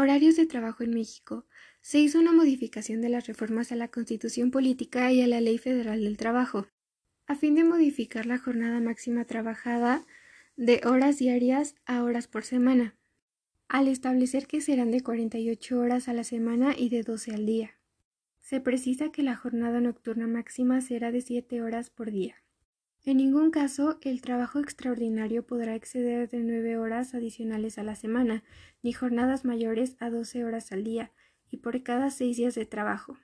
Horarios de trabajo en México. Se hizo una modificación de las reformas a la Constitución Política y a la Ley Federal del Trabajo, a fin de modificar la jornada máxima trabajada de horas diarias a horas por semana, al establecer que serán de 48 horas a la semana y de 12 al día. Se precisa que la jornada nocturna máxima será de 7 horas por día. En ningún caso el trabajo extraordinario podrá exceder de nueve horas adicionales a la semana, ni jornadas mayores a doce horas al día, y por cada seis días de trabajo.